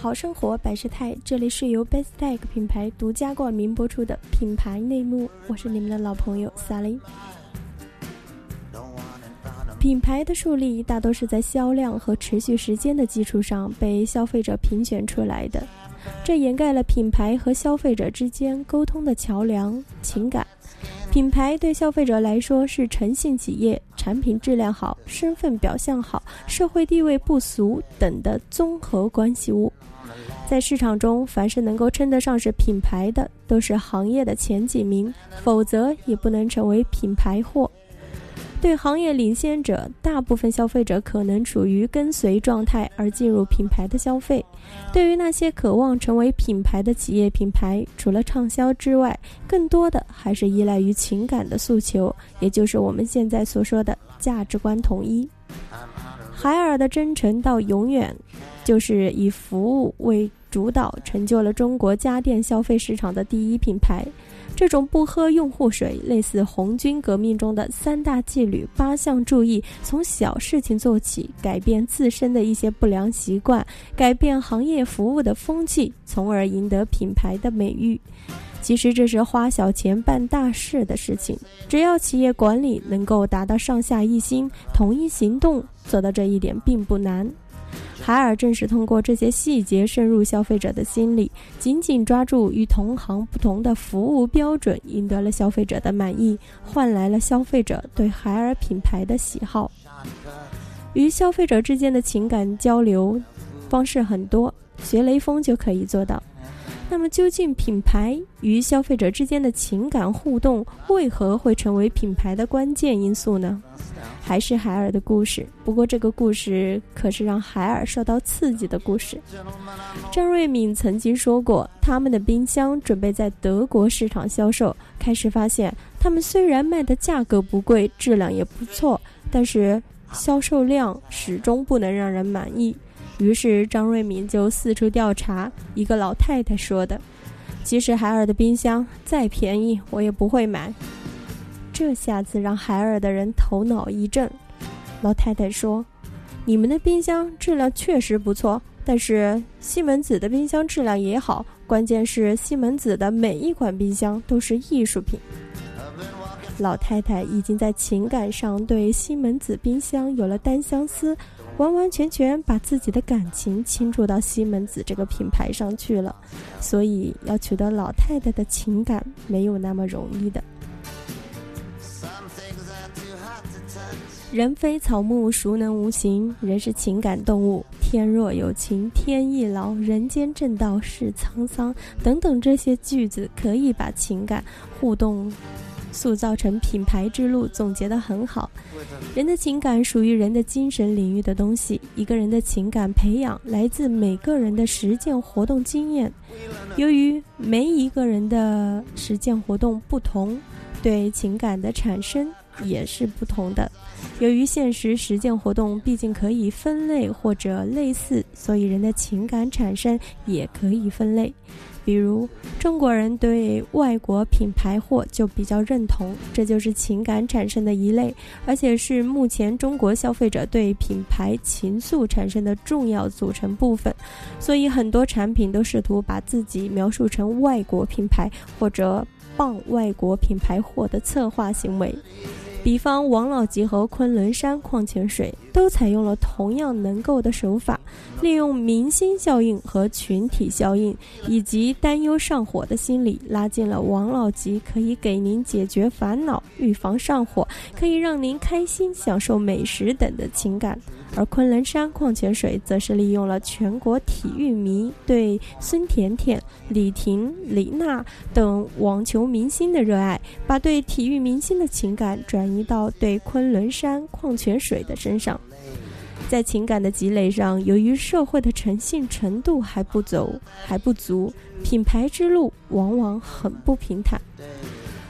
好生活百事态，这里是由 Best Tag 品牌独家冠名播出的品牌内幕，我是你们的老朋友萨琳。品牌的树立大多是在销量和持续时间的基础上被消费者评选出来的，这掩盖了品牌和消费者之间沟通的桥梁——情感。品牌对消费者来说是诚信企业，产品质量好，身份表象好，社会地位不俗等的综合关系物。在市场中，凡是能够称得上是品牌的，都是行业的前几名，否则也不能成为品牌货。对行业领先者，大部分消费者可能处于跟随状态而进入品牌的消费。对于那些渴望成为品牌的企业品牌，除了畅销之外，更多的还是依赖于情感的诉求，也就是我们现在所说的价值观统一。海尔的真诚到永远，就是以服务为主导，成就了中国家电消费市场的第一品牌。这种不喝用户水，类似红军革命中的三大纪律、八项注意，从小事情做起，改变自身的一些不良习惯，改变行业服务的风气，从而赢得品牌的美誉。其实这是花小钱办大事的事情，只要企业管理能够达到上下一心、统一行动，做到这一点并不难。海尔正是通过这些细节深入消费者的心理，紧紧抓住与同行不同的服务标准，赢得了消费者的满意，换来了消费者对海尔品牌的喜好。与消费者之间的情感交流方式很多，学雷锋就可以做到。那么，究竟品牌与消费者之间的情感互动为何会成为品牌的关键因素呢？还是海尔的故事，不过这个故事可是让海尔受到刺激的故事。张瑞敏曾经说过，他们的冰箱准备在德国市场销售，开始发现他们虽然卖的价格不贵，质量也不错，但是销售量始终不能让人满意。于是张瑞敏就四处调查。一个老太太说的：“即使海尔的冰箱再便宜，我也不会买。”这下子让海尔的人头脑一震。老太太说：“你们的冰箱质量确实不错，但是西门子的冰箱质量也好。关键是西门子的每一款冰箱都是艺术品。”老太太已经在情感上对西门子冰箱有了单相思。完完全全把自己的感情倾注到西门子这个品牌上去了，所以要取得老太太的情感没有那么容易的。人非草木，孰能无情？人是情感动物，天若有情天亦老，人间正道是沧桑，等等这些句子可以把情感互动。塑造成品牌之路，总结得很好。人的情感属于人的精神领域的东西。一个人的情感培养来自每个人的实践活动经验。由于每一个人的实践活动不同，对情感的产生也是不同的。由于现实实践活动毕竟可以分类或者类似，所以人的情感产生也可以分类。比如中国人对外国品牌货就比较认同，这就是情感产生的一类，而且是目前中国消费者对品牌情愫产生的重要组成部分。所以很多产品都试图把自己描述成外国品牌或者傍外国品牌货的策划行为。比方王老吉和昆仑山矿泉水都采用了同样能够的手法，利用明星效应和群体效应，以及担忧上火的心理，拉近了王老吉可以给您解决烦恼、预防上火，可以让您开心、享受美食等的情感。而昆仑山矿泉水则是利用了全国体育迷对孙甜甜、李婷、李娜等网球明星的热爱，把对体育明星的情感转移到对昆仑山矿泉水的身上。在情感的积累上，由于社会的诚信程度还不走还不足，品牌之路往往很不平坦。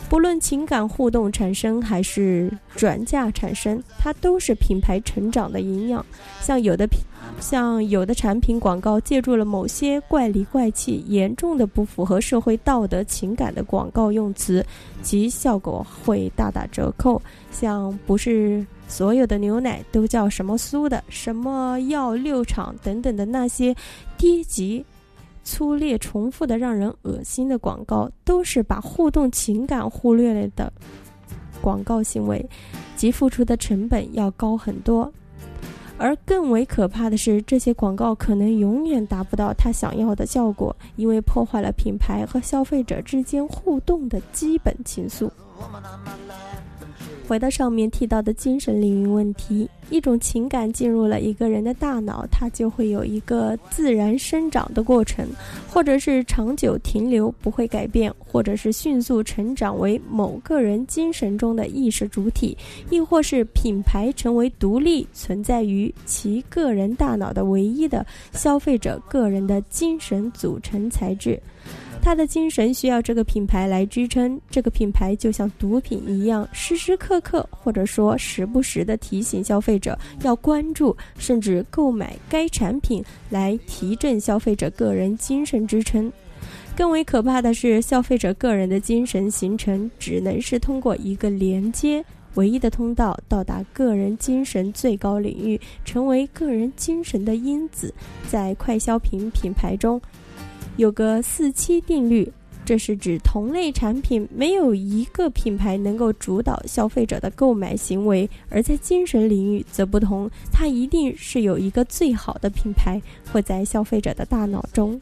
不论情感互动产生还是转嫁产生，它都是品牌成长的营养。像有的品，像有的产品广告借助了某些怪里怪气、严重的不符合社会道德情感的广告用词，其效果会大打折扣。像不是所有的牛奶都叫什么苏的，什么药六厂等等的那些低级、粗劣、重复的、让人恶心的广告，都是把互动情感忽略了的广告行为，其付出的成本要高很多。而更为可怕的是，这些广告可能永远达不到他想要的效果，因为破坏了品牌和消费者之间互动的基本情愫。回到上面提到的精神领域问题，一种情感进入了一个人的大脑，它就会有一个自然生长的过程，或者是长久停留不会改变，或者是迅速成长为某个人精神中的意识主体，亦或是品牌成为独立存在于其个人大脑的唯一的消费者个人的精神组成材质。他的精神需要这个品牌来支撑，这个品牌就像毒品一样，时时刻刻或者说时不时的提醒消费者要关注，甚至购买该产品来提振消费者个人精神支撑。更为可怕的是，消费者个人的精神形成只能是通过一个连接唯一的通道到达个人精神最高领域，成为个人精神的因子。在快消品品牌中。有个四七定律，这是指同类产品没有一个品牌能够主导消费者的购买行为，而在精神领域则不同，它一定是有一个最好的品牌会在消费者的大脑中。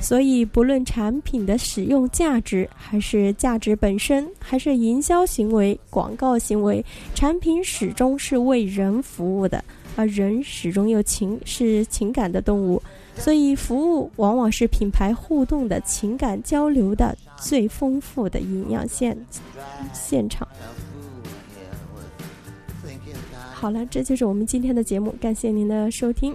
所以，不论产品的使用价值，还是价值本身，还是营销行为、广告行为，产品始终是为人服务的，而人始终有情，是情感的动物。所以，服务往往是品牌互动的情感交流的最丰富的营养线现场。好了，这就是我们今天的节目，感谢您的收听。